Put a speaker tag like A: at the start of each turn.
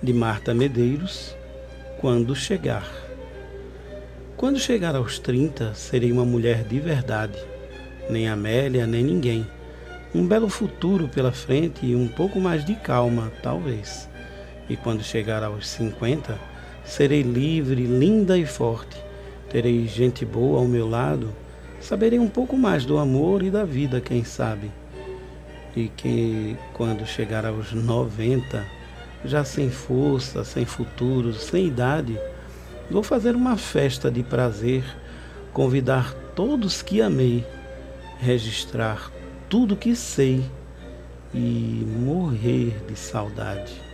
A: de Marta Medeiros, quando chegar. Quando chegar aos 30, serei uma mulher de verdade. Nem Amélia, nem ninguém. Um belo futuro pela frente e um pouco mais de calma, talvez. E quando chegar aos 50, serei livre, linda e forte. Terei gente boa ao meu lado. Saberei um pouco mais do amor e da vida, quem sabe. E que quando chegar aos 90, já sem força, sem futuro, sem idade, vou fazer uma festa de prazer, convidar todos que amei, registrar tudo que sei e morrer de saudade.